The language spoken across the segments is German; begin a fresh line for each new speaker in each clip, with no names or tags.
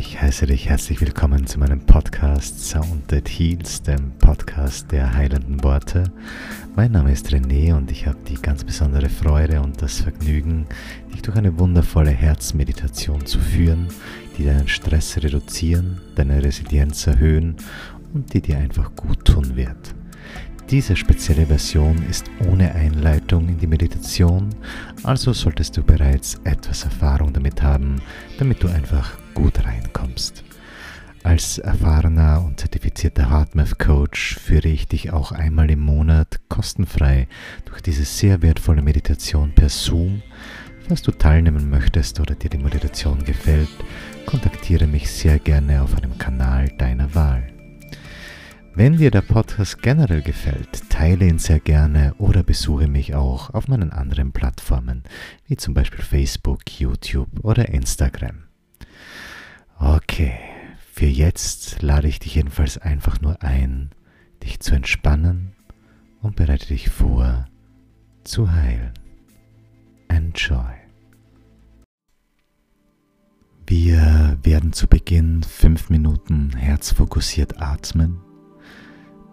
Ich heiße dich herzlich willkommen zu meinem Podcast Sound That Heals, dem Podcast der heilenden Worte. Mein Name ist René und ich habe die ganz besondere Freude und das Vergnügen, dich durch eine wundervolle Herzmeditation zu führen, die deinen Stress reduzieren, deine Resilienz erhöhen und die dir einfach gut tun wird. Diese spezielle Version ist ohne Einleitung in die Meditation, also solltest du bereits etwas Erfahrung damit haben, damit du einfach gut reinkommst. Als erfahrener und zertifizierter Heartmath Coach führe ich dich auch einmal im Monat kostenfrei durch diese sehr wertvolle Meditation per Zoom. Falls du teilnehmen möchtest oder dir die Meditation gefällt, kontaktiere mich sehr gerne auf einem Kanal deiner Wahl. Wenn dir der Podcast generell gefällt, teile ihn sehr gerne oder besuche mich auch auf meinen anderen Plattformen, wie zum Beispiel Facebook, YouTube oder Instagram. Okay, für jetzt lade ich dich jedenfalls einfach nur ein, dich zu entspannen und bereite dich vor, zu heilen. Enjoy. Wir werden zu Beginn fünf Minuten herzfokussiert atmen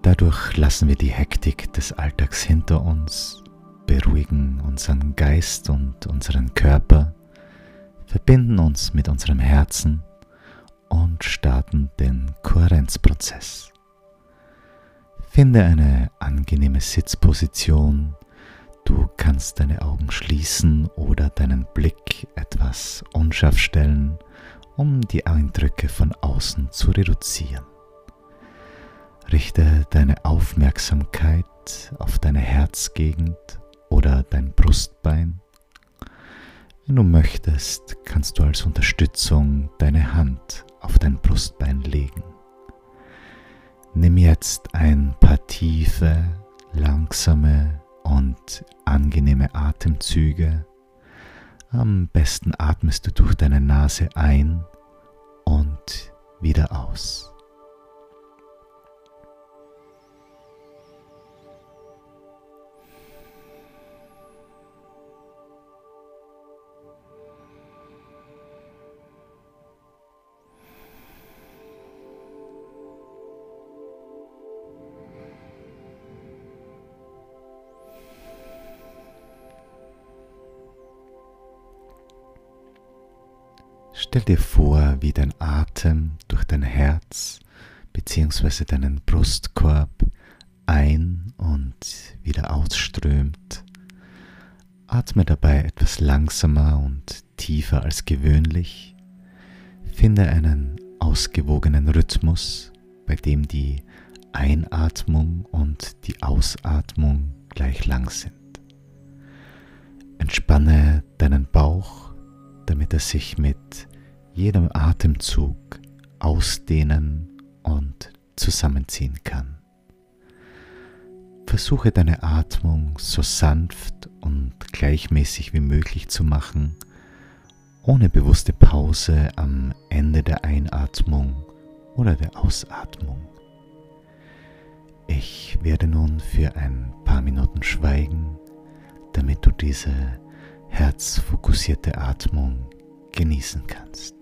Dadurch lassen wir die Hektik des Alltags hinter uns, beruhigen unseren Geist und unseren Körper, verbinden uns mit unserem Herzen und starten den Kohärenzprozess. Finde eine angenehme Sitzposition. Du kannst deine Augen schließen oder deinen Blick etwas unscharf stellen, um die Eindrücke von außen zu reduzieren. Richte deine Aufmerksamkeit auf deine Herzgegend oder dein Brustbein. Wenn du möchtest, kannst du als Unterstützung deine Hand auf dein Brustbein legen. Nimm jetzt ein paar tiefe, langsame und angenehme Atemzüge. Am besten atmest du durch deine Nase ein und wieder aus. Stell dir vor, wie dein Atem durch dein Herz bzw. deinen Brustkorb ein und wieder ausströmt. Atme dabei etwas langsamer und tiefer als gewöhnlich. Finde einen ausgewogenen Rhythmus, bei dem die Einatmung und die Ausatmung gleich lang sind. Entspanne deinen Bauch damit er sich mit jedem Atemzug ausdehnen und zusammenziehen kann. Versuche deine Atmung so sanft und gleichmäßig wie möglich zu machen, ohne bewusste Pause am Ende der Einatmung oder der Ausatmung. Ich werde nun für ein paar Minuten schweigen, damit du diese herzfokussierte Atmung genießen kannst.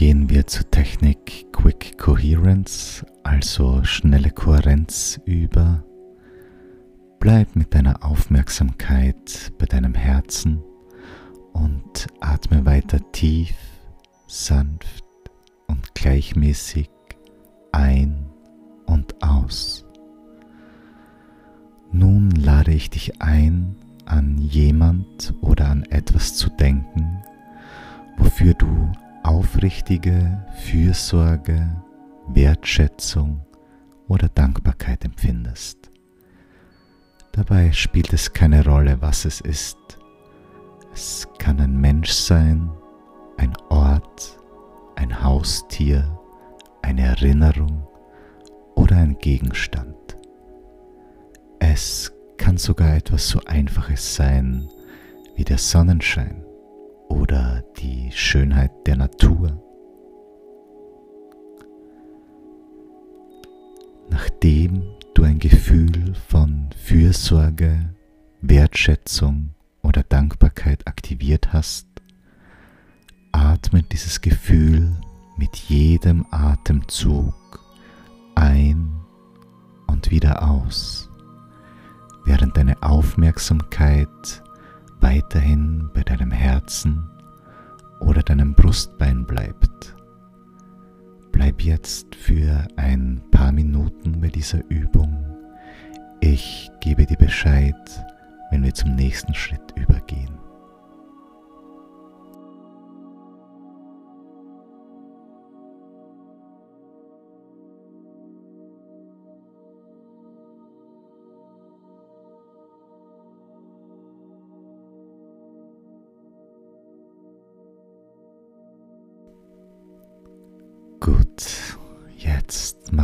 Gehen wir zur Technik Quick Coherence, also schnelle Kohärenz über. Bleib mit deiner Aufmerksamkeit bei deinem Herzen und atme weiter tief, sanft und gleichmäßig ein und aus. Nun lade ich dich ein, an jemand oder an etwas zu denken, wofür du aufrichtige Fürsorge, Wertschätzung oder Dankbarkeit empfindest. Dabei spielt es keine Rolle, was es ist. Es kann ein Mensch sein, ein Ort, ein Haustier, eine Erinnerung oder ein Gegenstand. Es kann sogar etwas so Einfaches sein wie der Sonnenschein oder die Schönheit der Natur. Nachdem du ein Gefühl von Fürsorge, Wertschätzung oder Dankbarkeit aktiviert hast, atme dieses Gefühl mit jedem Atemzug ein und wieder aus, während deine Aufmerksamkeit weiterhin bei deinem Herzen oder deinem Brustbein bleibt. Bleib jetzt für ein paar Minuten bei dieser Übung. Ich gebe dir Bescheid, wenn wir zum nächsten Schritt übergehen.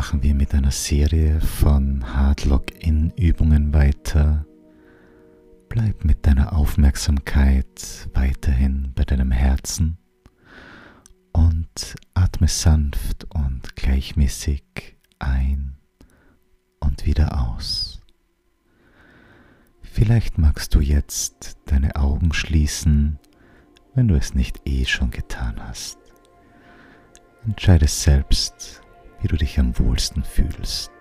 Machen wir mit einer Serie von Hard-Lock-In-Übungen weiter. Bleib mit deiner Aufmerksamkeit weiterhin bei deinem Herzen und atme sanft und gleichmäßig ein und wieder aus. Vielleicht magst du jetzt deine Augen schließen, wenn du es nicht eh schon getan hast. Entscheide selbst, wie du dich am wohlsten fühlst.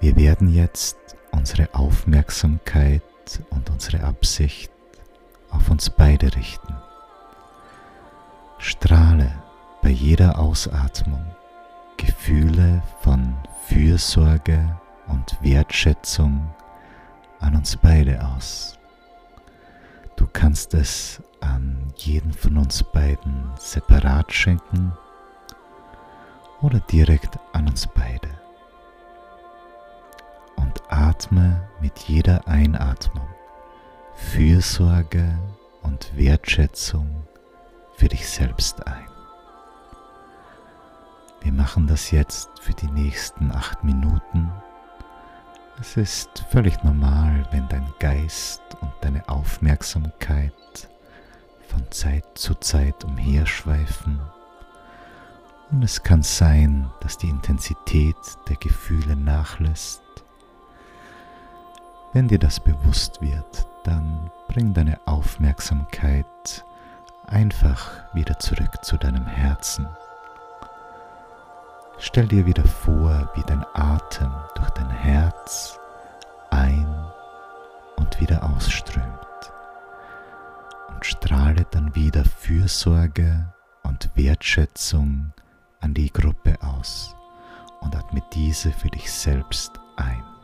Wir werden jetzt unsere Aufmerksamkeit und unsere Absicht auf uns beide richten. Strahle bei jeder Ausatmung Gefühle von Fürsorge und Wertschätzung an uns beide aus. Du kannst es an jeden von uns beiden separat schenken oder direkt an uns beide. Und atme mit jeder Einatmung Fürsorge und Wertschätzung für dich selbst ein. Wir machen das jetzt für die nächsten acht Minuten. Es ist völlig normal, wenn dein Geist und deine Aufmerksamkeit von Zeit zu Zeit umherschweifen. Und es kann sein, dass die Intensität der Gefühle nachlässt. Wenn dir das bewusst wird, dann bring deine Aufmerksamkeit einfach wieder zurück zu deinem Herzen. Stell dir wieder vor, wie dein Atem durch dein Herz ein und wieder ausströmt und strahle dann wieder Fürsorge und Wertschätzung an die Gruppe aus und atme diese für dich selbst ein.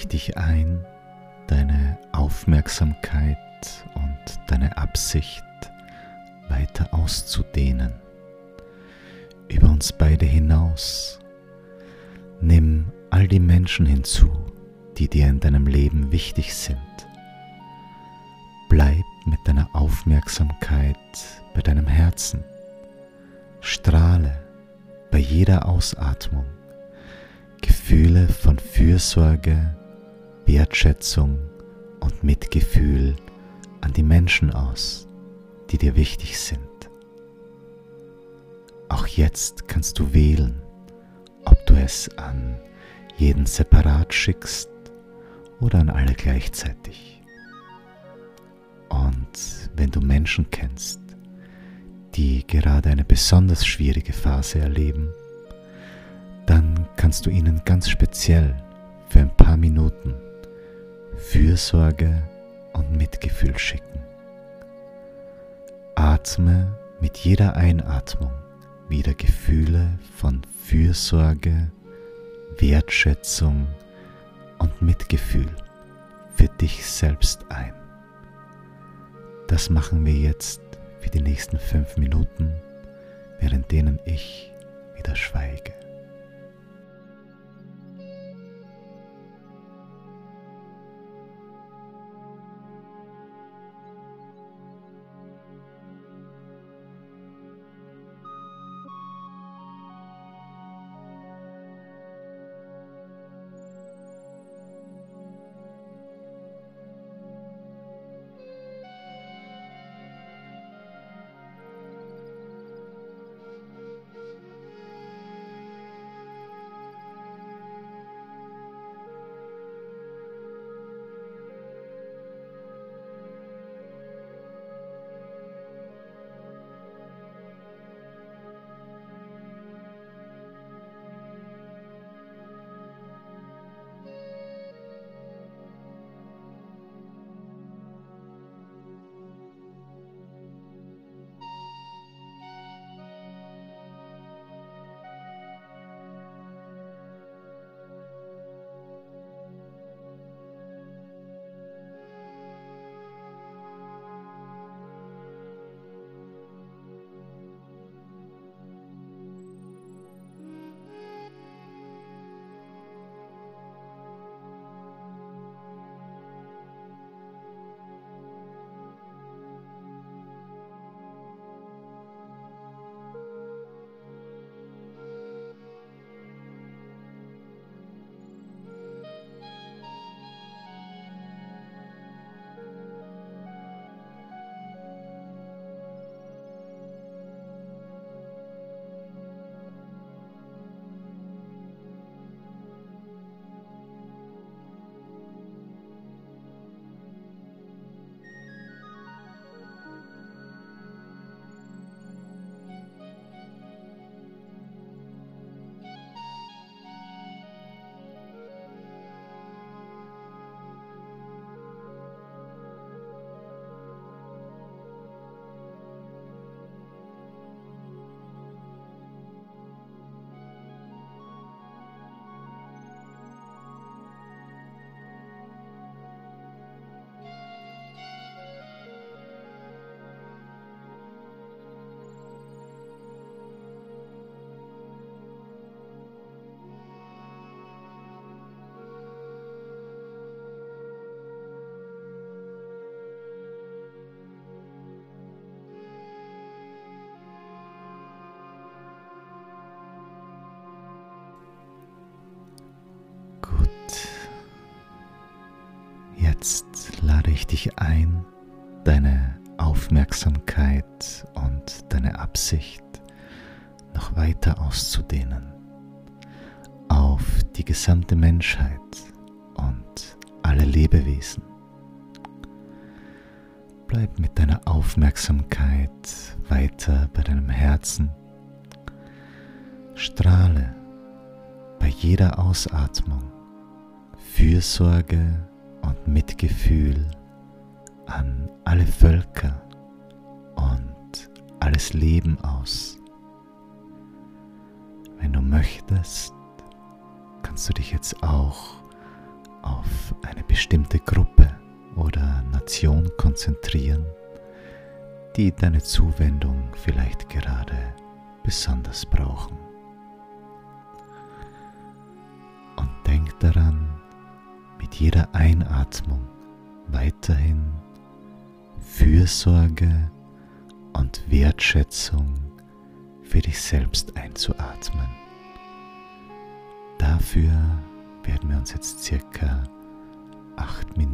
Ich dich ein, deine Aufmerksamkeit und deine Absicht weiter auszudehnen, über uns beide hinaus. Nimm all die Menschen hinzu, die dir in deinem Leben wichtig sind. Bleib mit deiner Aufmerksamkeit bei deinem Herzen. Strahle bei jeder Ausatmung Gefühle von Fürsorge, Wertschätzung und Mitgefühl an die Menschen aus, die dir wichtig sind. Auch jetzt kannst du wählen, ob du es an jeden separat schickst oder an alle gleichzeitig. Und wenn du Menschen kennst, die gerade eine besonders schwierige Phase erleben, dann kannst du ihnen ganz speziell für ein paar Minuten Fürsorge und Mitgefühl schicken. Atme mit jeder Einatmung wieder Gefühle von Fürsorge, Wertschätzung und Mitgefühl für dich selbst ein. Das machen wir jetzt für die nächsten fünf Minuten, während denen ich wieder schweige. Ich dich ein, deine Aufmerksamkeit und deine Absicht noch weiter auszudehnen auf die gesamte Menschheit und alle Lebewesen. Bleib mit deiner Aufmerksamkeit weiter bei deinem Herzen. Strahle bei jeder Ausatmung Fürsorge und Mitgefühl an alle Völker und alles Leben aus. Wenn du möchtest, kannst du dich jetzt auch bestimmte Gruppe oder Nation konzentrieren, die deine Zuwendung vielleicht gerade besonders brauchen. Und denk daran, mit jeder Einatmung weiterhin Fürsorge und Wertschätzung für dich selbst einzuatmen. Dafür werden wir uns jetzt circa acht Minuten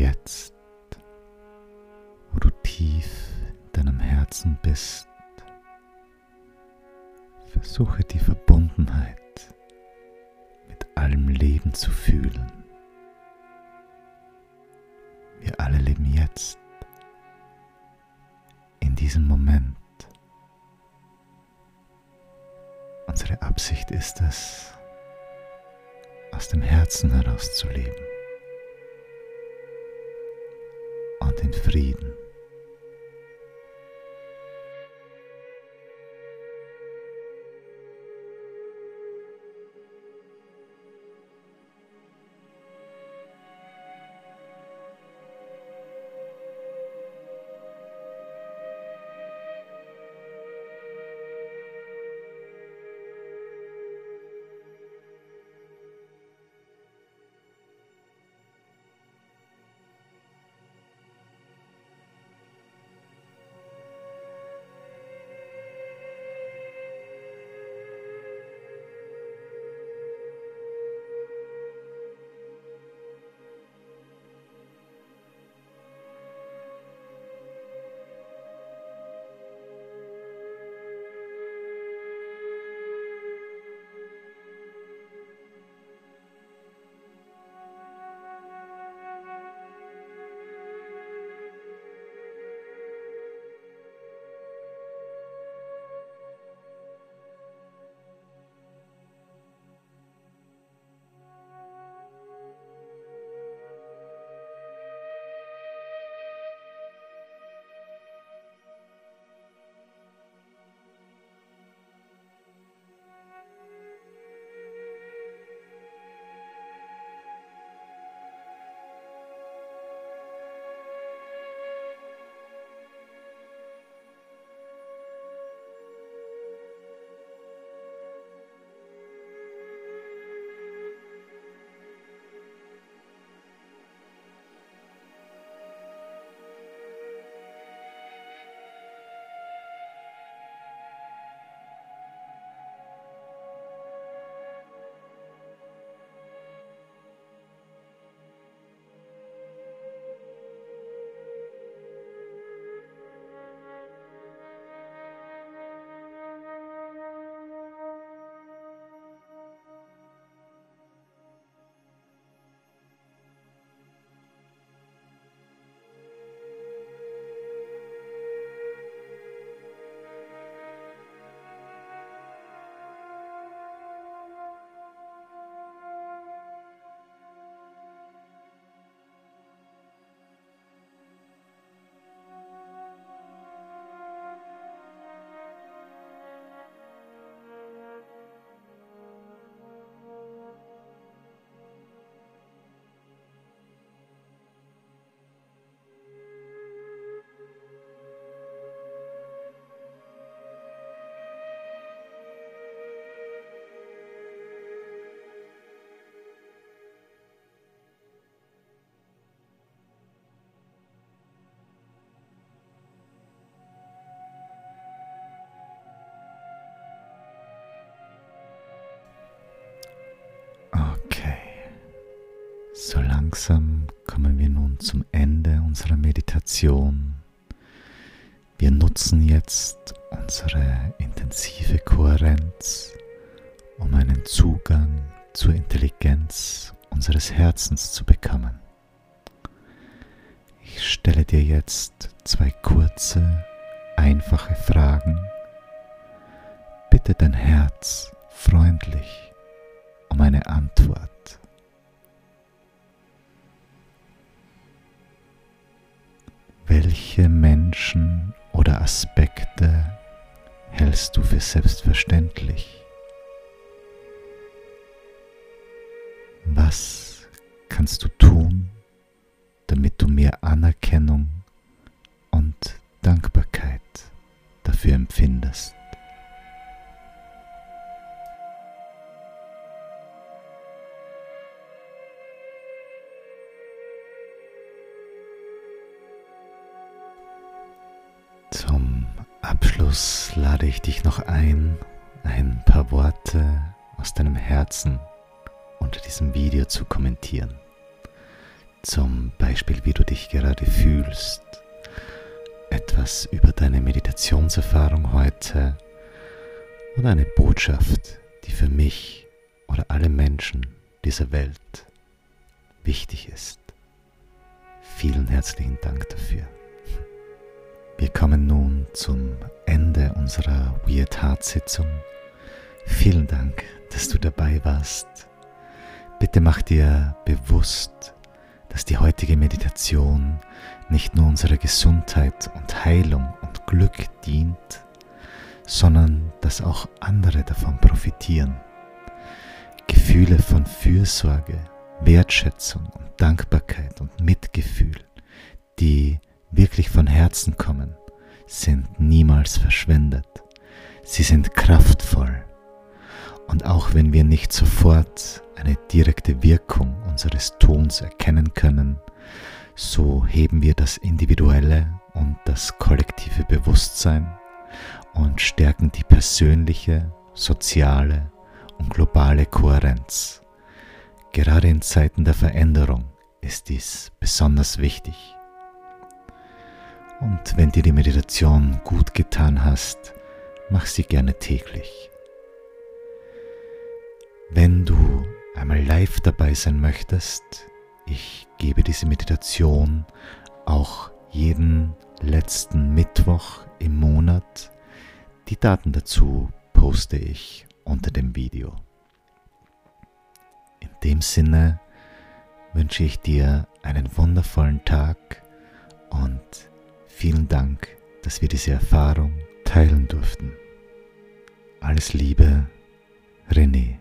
Jetzt, wo du tief in deinem Herzen bist, versuche die Verbundenheit mit allem Leben zu fühlen. Wir alle leben jetzt, in diesem Moment. Unsere Absicht ist es, aus dem Herzen heraus zu leben. Frieden. Langsam kommen wir nun zum Ende unserer Meditation. Wir nutzen jetzt unsere intensive Kohärenz, um einen Zugang zur Intelligenz unseres Herzens zu bekommen. Ich stelle dir jetzt zwei kurze, einfache Fragen. Bitte dein Herz freundlich um eine Antwort. Welche Menschen oder Aspekte hältst du für selbstverständlich? Was kannst du tun, damit du mehr Anerkennung und Dankbarkeit dafür empfindest? Zum Abschluss lade ich dich noch ein, ein paar Worte aus deinem Herzen unter diesem Video zu kommentieren. Zum Beispiel, wie du dich gerade fühlst, etwas über deine Meditationserfahrung heute oder eine Botschaft, die für mich oder alle Menschen dieser Welt wichtig ist. Vielen herzlichen Dank dafür. Wir kommen nun zum Ende unserer Weird Heart Sitzung. Vielen Dank, dass du dabei warst. Bitte mach dir bewusst, dass die heutige Meditation nicht nur unserer Gesundheit und Heilung und Glück dient, sondern dass auch andere davon profitieren. Gefühle von Fürsorge, Wertschätzung und Dankbarkeit und Mitgefühl, die wirklich von Herzen kommen, sind niemals verschwendet. Sie sind kraftvoll. Und auch wenn wir nicht sofort eine direkte Wirkung unseres Tons erkennen können, so heben wir das individuelle und das kollektive Bewusstsein und stärken die persönliche, soziale und globale Kohärenz. Gerade in Zeiten der Veränderung ist dies besonders wichtig. Und wenn dir die Meditation gut getan hast, mach sie gerne täglich. Wenn du einmal live dabei sein möchtest, ich gebe diese Meditation auch jeden letzten Mittwoch im Monat. Die Daten dazu poste ich unter dem Video. In dem Sinne wünsche ich dir einen wundervollen Tag und Vielen Dank, dass wir diese Erfahrung teilen durften. Alles Liebe, René.